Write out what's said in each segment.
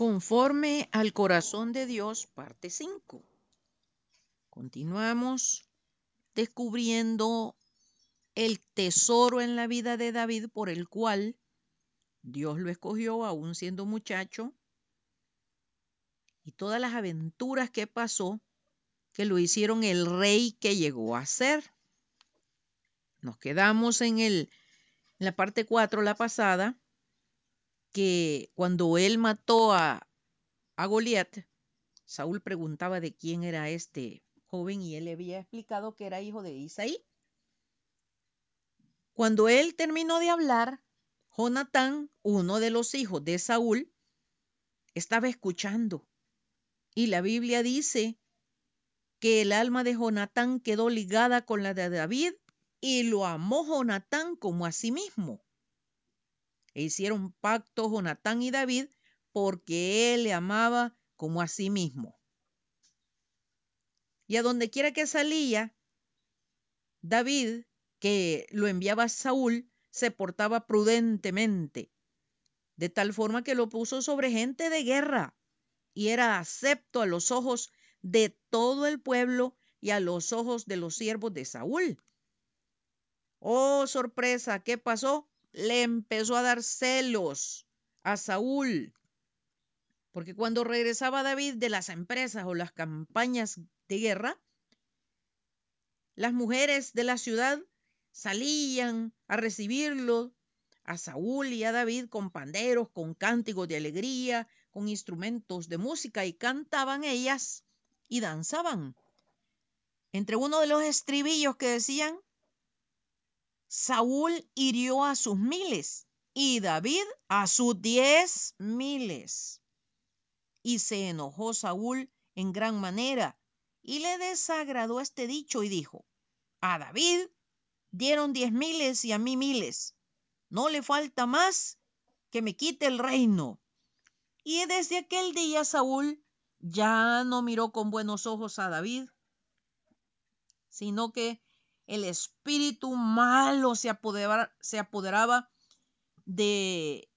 Conforme al corazón de Dios, parte 5. Continuamos descubriendo el tesoro en la vida de David por el cual Dios lo escogió aún siendo muchacho y todas las aventuras que pasó que lo hicieron el rey que llegó a ser. Nos quedamos en, el, en la parte 4, la pasada, que cuando él mató a, a Goliat, Saúl preguntaba de quién era este joven y él le había explicado que era hijo de Isaí. Cuando él terminó de hablar, Jonatán, uno de los hijos de Saúl, estaba escuchando. Y la Biblia dice que el alma de Jonatán quedó ligada con la de David y lo amó Jonatán como a sí mismo. E hicieron pacto Jonatán y David porque él le amaba como a sí mismo. Y a donde quiera que salía, David, que lo enviaba a Saúl, se portaba prudentemente, de tal forma que lo puso sobre gente de guerra y era acepto a los ojos de todo el pueblo y a los ojos de los siervos de Saúl. Oh, sorpresa, ¿qué pasó? Le empezó a dar celos a Saúl. Porque cuando regresaba David de las empresas o las campañas de guerra, las mujeres de la ciudad salían a recibirlo a Saúl y a David con panderos, con cánticos de alegría, con instrumentos de música y cantaban ellas y danzaban. Entre uno de los estribillos que decían, Saúl hirió a sus miles y David a sus diez miles. Y se enojó Saúl en gran manera y le desagradó este dicho y dijo, a David dieron diez miles y a mí miles. No le falta más que me quite el reino. Y desde aquel día Saúl ya no miró con buenos ojos a David, sino que el espíritu malo se apoderaba, de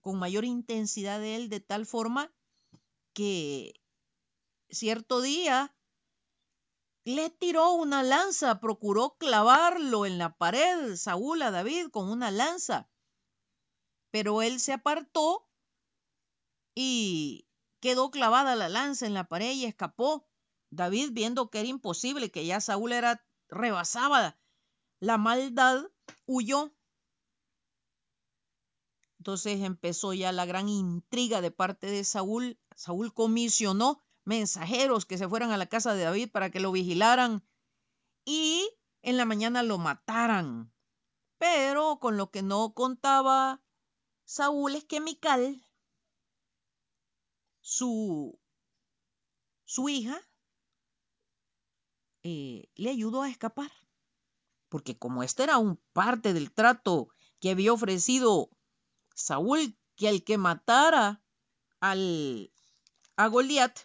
con mayor intensidad de él, de tal forma que cierto día le tiró una lanza, procuró clavarlo en la pared, Saúl a David con una lanza, pero él se apartó y quedó clavada la lanza en la pared y escapó. David, viendo que era imposible, que ya Saúl era rebasaba la maldad, huyó. Entonces empezó ya la gran intriga de parte de Saúl. Saúl comisionó mensajeros que se fueran a la casa de David para que lo vigilaran y en la mañana lo mataran. Pero con lo que no contaba Saúl es que Mical, su, su hija eh, le ayudó a escapar. Porque como este era un parte del trato que había ofrecido Saúl, que el que matara al, a Goliat,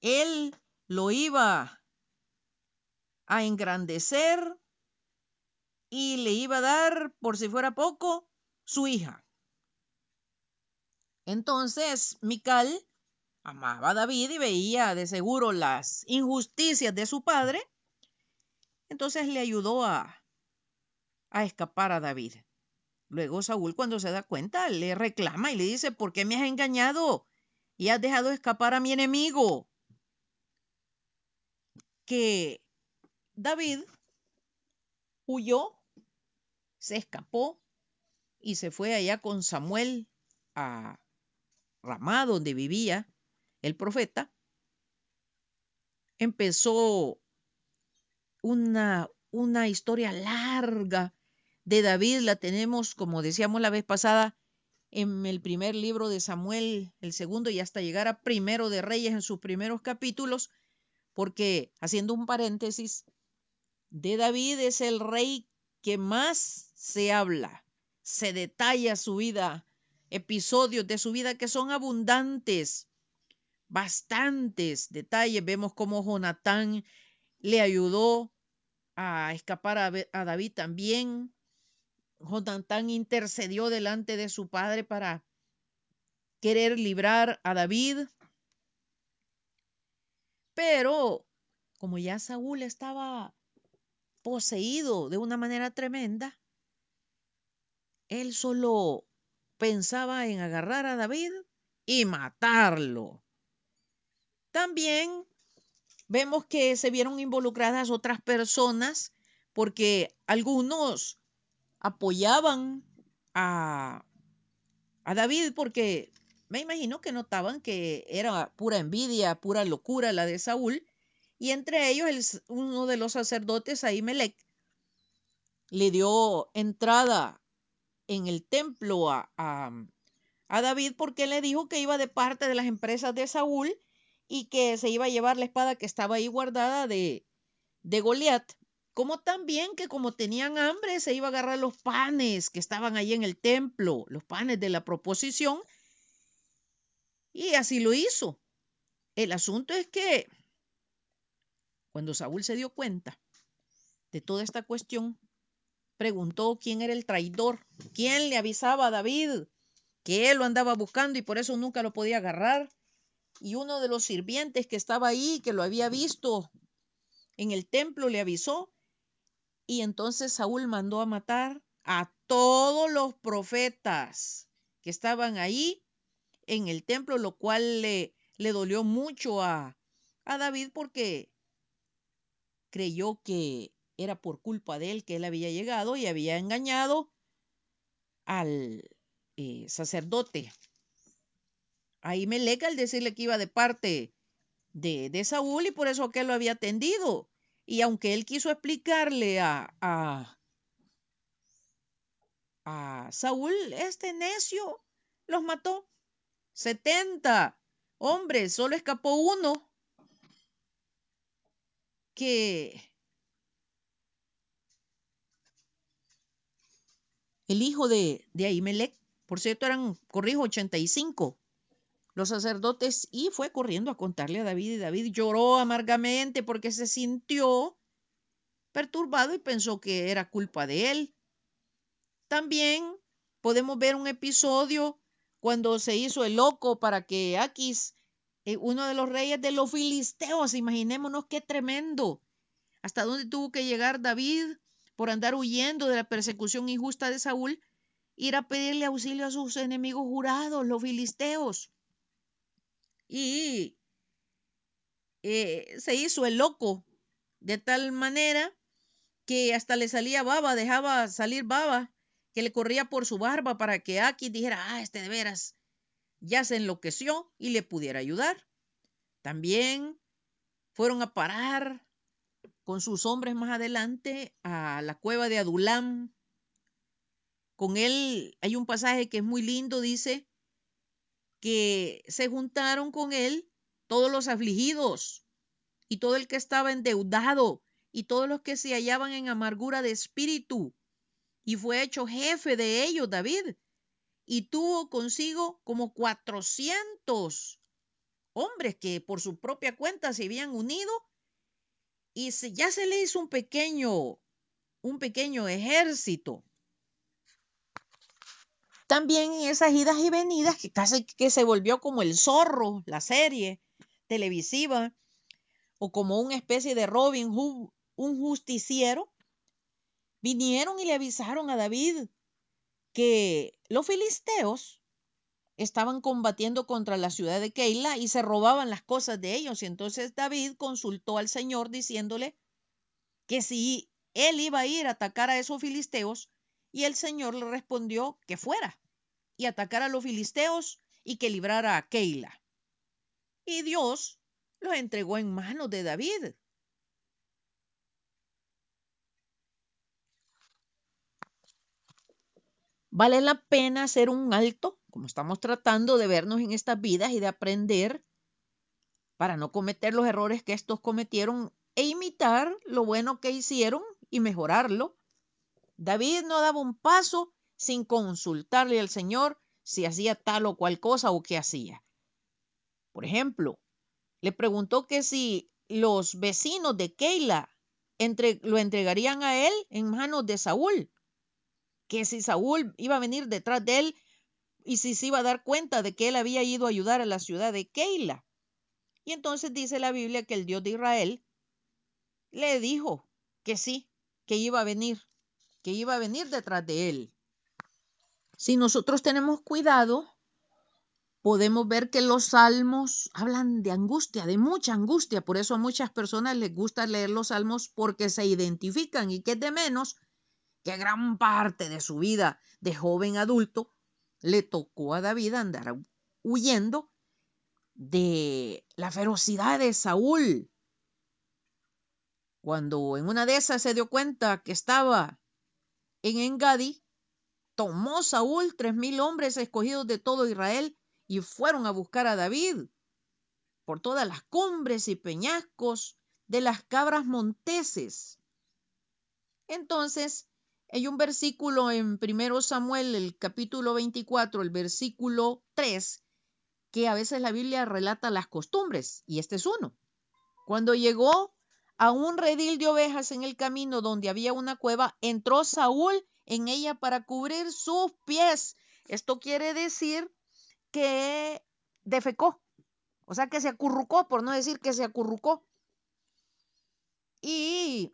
él lo iba a engrandecer y le iba a dar, por si fuera poco, su hija. Entonces, Mical amaba a David y veía de seguro las injusticias de su padre, entonces le ayudó a, a escapar a David. Luego Saúl cuando se da cuenta le reclama y le dice, ¿por qué me has engañado y has dejado escapar a mi enemigo? Que David huyó, se escapó y se fue allá con Samuel a Ramá, donde vivía el profeta, empezó una, una historia larga de David. La tenemos, como decíamos la vez pasada, en el primer libro de Samuel, el segundo, y hasta llegar a primero de Reyes en sus primeros capítulos, porque haciendo un paréntesis, de David es el rey que más se habla, se detalla su vida, episodios de su vida que son abundantes bastantes detalles. Vemos cómo Jonatán le ayudó a escapar a, David también. Jonatán intercedió delante de su padre para querer librar a David. Pero como ya Saúl estaba poseído de una manera tremenda, él solo pensaba en agarrar a David y matarlo. También vemos que se vieron involucradas otras personas porque algunos apoyaban a, a David porque me imagino que notaban que era pura envidia, pura locura la de Saúl, y entre ellos uno de los sacerdotes, Ahimelech, le dio entrada en el templo a, a, a David porque le dijo que iba de parte de las empresas de Saúl y que se iba a llevar la espada que estaba ahí guardada de, de Goliat, como también que como tenían hambre se iba a agarrar los panes que estaban ahí en el templo, los panes de la proposición, y así lo hizo. El asunto es que cuando Saúl se dio cuenta de toda esta cuestión, preguntó quién era el traidor, quién le avisaba a David que él lo andaba buscando y por eso nunca lo podía agarrar. Y uno de los sirvientes que estaba ahí, que lo había visto en el templo, le avisó. Y entonces Saúl mandó a matar a todos los profetas que estaban ahí en el templo, lo cual le, le dolió mucho a, a David porque creyó que era por culpa de él que él había llegado y había engañado al eh, sacerdote. Ahí Melec al decirle que iba de parte de, de, Saúl y por eso que él lo había atendido. Y aunque él quiso explicarle a, a, a Saúl, este necio los mató. 70 hombres, solo escapó uno que el hijo de, de Ahimelech, por cierto, eran, corrijo, 85 los sacerdotes y fue corriendo a contarle a David y David lloró amargamente porque se sintió perturbado y pensó que era culpa de él. También podemos ver un episodio cuando se hizo el loco para que Aquis, eh, uno de los reyes de los filisteos, imaginémonos qué tremendo, hasta dónde tuvo que llegar David por andar huyendo de la persecución injusta de Saúl, ir a pedirle auxilio a sus enemigos jurados, los filisteos. Y eh, se hizo el loco de tal manera que hasta le salía baba, dejaba salir baba, que le corría por su barba para que Aquis dijera, ah, este de veras ya se enloqueció y le pudiera ayudar. También fueron a parar con sus hombres más adelante a la cueva de Adulam. Con él hay un pasaje que es muy lindo, dice que se juntaron con él todos los afligidos y todo el que estaba endeudado y todos los que se hallaban en amargura de espíritu. Y fue hecho jefe de ellos, David, y tuvo consigo como cuatrocientos hombres que por su propia cuenta se habían unido y se, ya se le hizo un pequeño, un pequeño ejército. También en esas idas y venidas, que casi que se volvió como el zorro, la serie televisiva, o como una especie de Robin Hood, un justiciero, vinieron y le avisaron a David que los filisteos estaban combatiendo contra la ciudad de Keila y se robaban las cosas de ellos. Y entonces David consultó al Señor diciéndole que si él iba a ir a atacar a esos filisteos, y el Señor le respondió que fuera y atacara a los filisteos y que librara a Keila. Y Dios los entregó en manos de David. Vale la pena hacer un alto, como estamos tratando de vernos en estas vidas y de aprender para no cometer los errores que estos cometieron e imitar lo bueno que hicieron y mejorarlo. David no daba un paso sin consultarle al Señor si hacía tal o cual cosa o qué hacía. Por ejemplo, le preguntó que si los vecinos de Keila lo entregarían a él en manos de Saúl que si Saúl iba a venir detrás de él y si se iba a dar cuenta de que él había ido a ayudar a la ciudad de Keila. Y entonces dice la Biblia que el Dios de Israel le dijo que sí, que iba a venir, que iba a venir detrás de él. Si nosotros tenemos cuidado, podemos ver que los salmos hablan de angustia, de mucha angustia. Por eso a muchas personas les gusta leer los salmos porque se identifican y que de menos que gran parte de su vida de joven adulto le tocó a David andar huyendo de la ferocidad de Saúl. Cuando en una de esas se dio cuenta que estaba en Engadi, tomó Saúl tres mil hombres escogidos de todo Israel y fueron a buscar a David por todas las cumbres y peñascos de las cabras monteses. Entonces, hay un versículo en 1 Samuel, el capítulo 24, el versículo 3, que a veces la Biblia relata las costumbres, y este es uno. Cuando llegó a un redil de ovejas en el camino donde había una cueva, entró Saúl en ella para cubrir sus pies. Esto quiere decir que defecó, o sea que se acurrucó, por no decir que se acurrucó. Y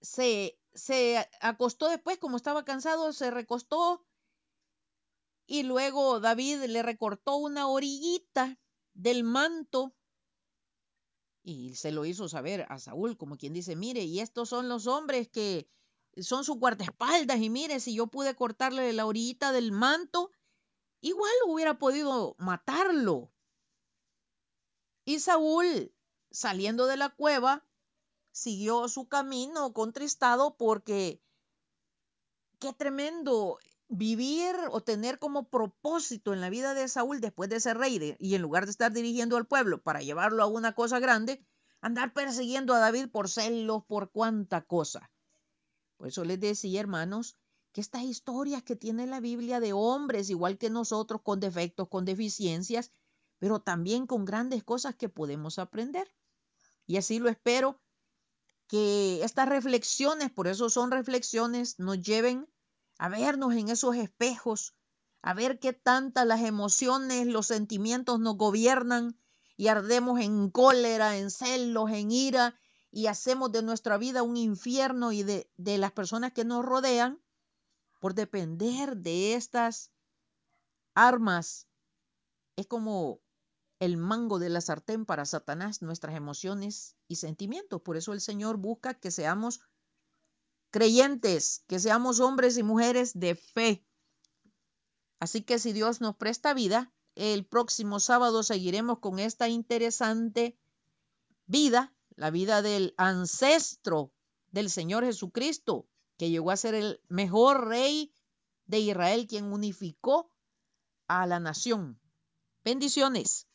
se, se acostó después, como estaba cansado, se recostó y luego David le recortó una orillita del manto y se lo hizo saber a Saúl, como quien dice, mire, y estos son los hombres que son su guardaespaldas, y mire, si yo pude cortarle la orillita del manto, igual hubiera podido matarlo. Y Saúl, saliendo de la cueva, siguió su camino contristado porque qué tremendo vivir o tener como propósito en la vida de Saúl después de ser rey y en lugar de estar dirigiendo al pueblo para llevarlo a una cosa grande, andar persiguiendo a David por celos, por cuánta cosa. Por eso les decía, hermanos, que estas historias que tiene la Biblia de hombres, igual que nosotros, con defectos, con deficiencias, pero también con grandes cosas que podemos aprender. Y así lo espero que estas reflexiones, por eso son reflexiones, nos lleven a vernos en esos espejos, a ver qué tantas las emociones, los sentimientos nos gobiernan y ardemos en cólera, en celos, en ira y hacemos de nuestra vida un infierno y de, de las personas que nos rodean por depender de estas armas. Es como el mango de la sartén para Satanás, nuestras emociones y sentimientos. Por eso el Señor busca que seamos creyentes, que seamos hombres y mujeres de fe. Así que si Dios nos presta vida, el próximo sábado seguiremos con esta interesante vida, la vida del ancestro del Señor Jesucristo, que llegó a ser el mejor rey de Israel, quien unificó a la nación. Bendiciones.